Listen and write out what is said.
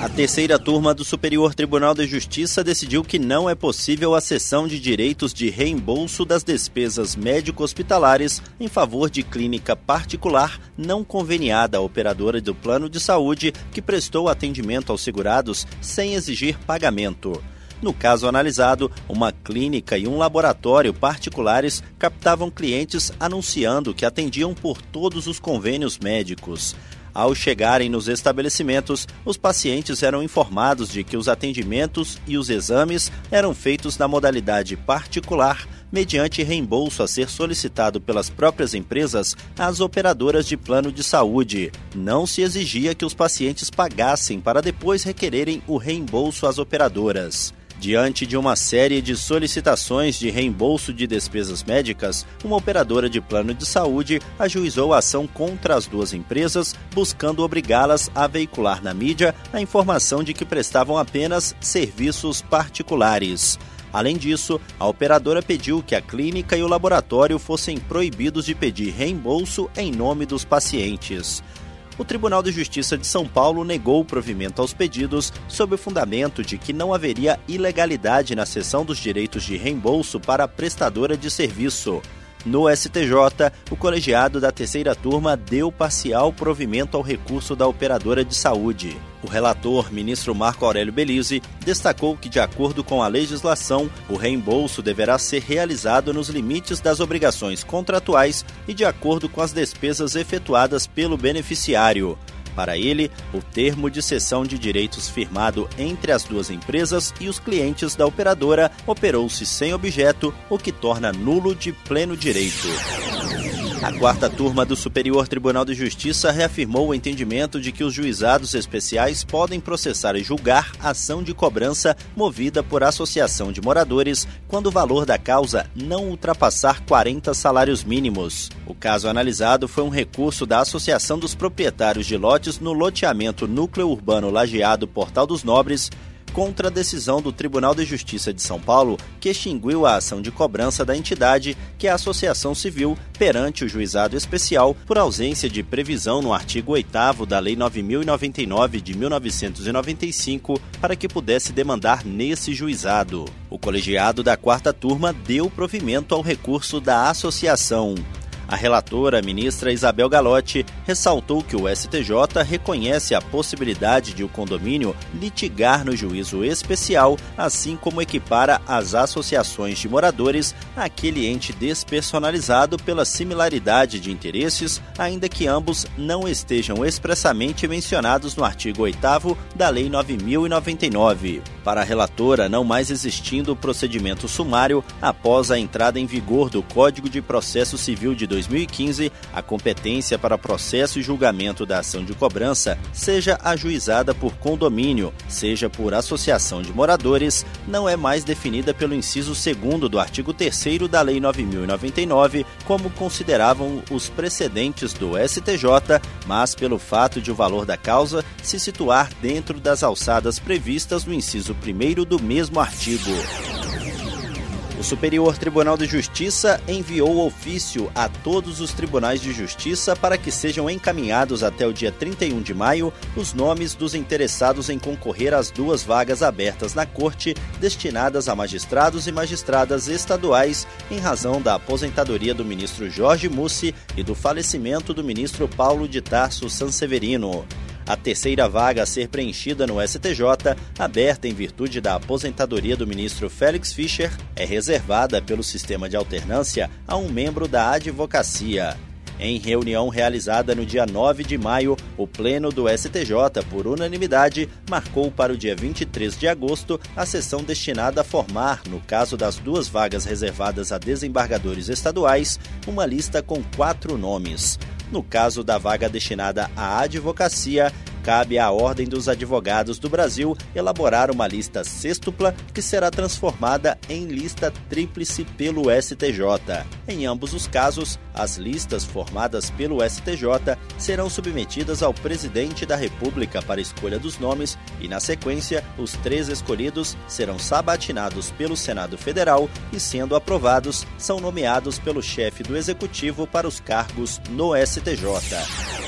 A terceira turma do Superior Tribunal de Justiça decidiu que não é possível a cessão de direitos de reembolso das despesas médico-hospitalares em favor de clínica particular não conveniada à operadora do plano de saúde que prestou atendimento aos segurados sem exigir pagamento. No caso analisado, uma clínica e um laboratório particulares captavam clientes anunciando que atendiam por todos os convênios médicos. Ao chegarem nos estabelecimentos, os pacientes eram informados de que os atendimentos e os exames eram feitos na modalidade particular, mediante reembolso a ser solicitado pelas próprias empresas às operadoras de plano de saúde. Não se exigia que os pacientes pagassem para depois requererem o reembolso às operadoras. Diante de uma série de solicitações de reembolso de despesas médicas, uma operadora de plano de saúde ajuizou a ação contra as duas empresas, buscando obrigá-las a veicular na mídia a informação de que prestavam apenas serviços particulares. Além disso, a operadora pediu que a clínica e o laboratório fossem proibidos de pedir reembolso em nome dos pacientes o Tribunal de Justiça de São Paulo negou o provimento aos pedidos sob o fundamento de que não haveria ilegalidade na cessão dos direitos de reembolso para a prestadora de serviço. No STJ, o colegiado da terceira turma deu parcial provimento ao recurso da operadora de saúde. O relator, ministro Marco Aurélio Belize, destacou que, de acordo com a legislação, o reembolso deverá ser realizado nos limites das obrigações contratuais e de acordo com as despesas efetuadas pelo beneficiário. Para ele, o termo de cessão de direitos firmado entre as duas empresas e os clientes da operadora operou-se sem objeto, o que torna nulo de pleno direito. A quarta turma do Superior Tribunal de Justiça reafirmou o entendimento de que os juizados especiais podem processar e julgar ação de cobrança movida por associação de moradores quando o valor da causa não ultrapassar 40 salários mínimos. O caso analisado foi um recurso da Associação dos Proprietários de Lotes no loteamento Núcleo Urbano Lajeado Portal dos Nobres, contra a decisão do Tribunal de Justiça de São Paulo, que extinguiu a ação de cobrança da entidade, que é a Associação Civil, perante o Juizado Especial, por ausência de previsão no artigo 8 da Lei 9099 de 1995 para que pudesse demandar nesse juizado. O colegiado da quarta turma deu provimento ao recurso da associação. A relatora, a ministra Isabel Galotti, ressaltou que o STJ reconhece a possibilidade de o condomínio litigar no juízo especial, assim como equipara as associações de moradores àquele ente despersonalizado pela similaridade de interesses, ainda que ambos não estejam expressamente mencionados no artigo 8 da Lei 9099. Para a relatora, não mais existindo o procedimento sumário após a entrada em vigor do Código de Processo Civil de 2015, a competência para processo e julgamento da ação de cobrança seja ajuizada por condomínio, seja por associação de moradores, não é mais definida pelo inciso 2 do artigo 3 da Lei 9099, como consideravam os precedentes do STJ, mas pelo fato de o valor da causa se situar dentro das alçadas previstas no inciso 1 do mesmo artigo. O Superior Tribunal de Justiça enviou ofício a todos os tribunais de justiça para que sejam encaminhados até o dia 31 de maio os nomes dos interessados em concorrer às duas vagas abertas na Corte destinadas a magistrados e magistradas estaduais em razão da aposentadoria do ministro Jorge Mussi e do falecimento do ministro Paulo de Tarso Sanseverino. A terceira vaga a ser preenchida no STJ, aberta em virtude da aposentadoria do ministro Félix Fischer, é reservada pelo sistema de alternância a um membro da advocacia. Em reunião realizada no dia 9 de maio, o Pleno do STJ, por unanimidade, marcou para o dia 23 de agosto a sessão destinada a formar, no caso das duas vagas reservadas a desembargadores estaduais, uma lista com quatro nomes. No caso da vaga destinada à advocacia, cabe à Ordem dos Advogados do Brasil elaborar uma lista sextupla que será transformada em lista tríplice pelo STJ. Em ambos os casos, as listas formadas pelo STJ serão submetidas ao presidente da República para escolha dos nomes e, na sequência, os três escolhidos serão sabatinados pelo Senado Federal e, sendo aprovados, são nomeados pelo chefe do Executivo para os cargos no STJ.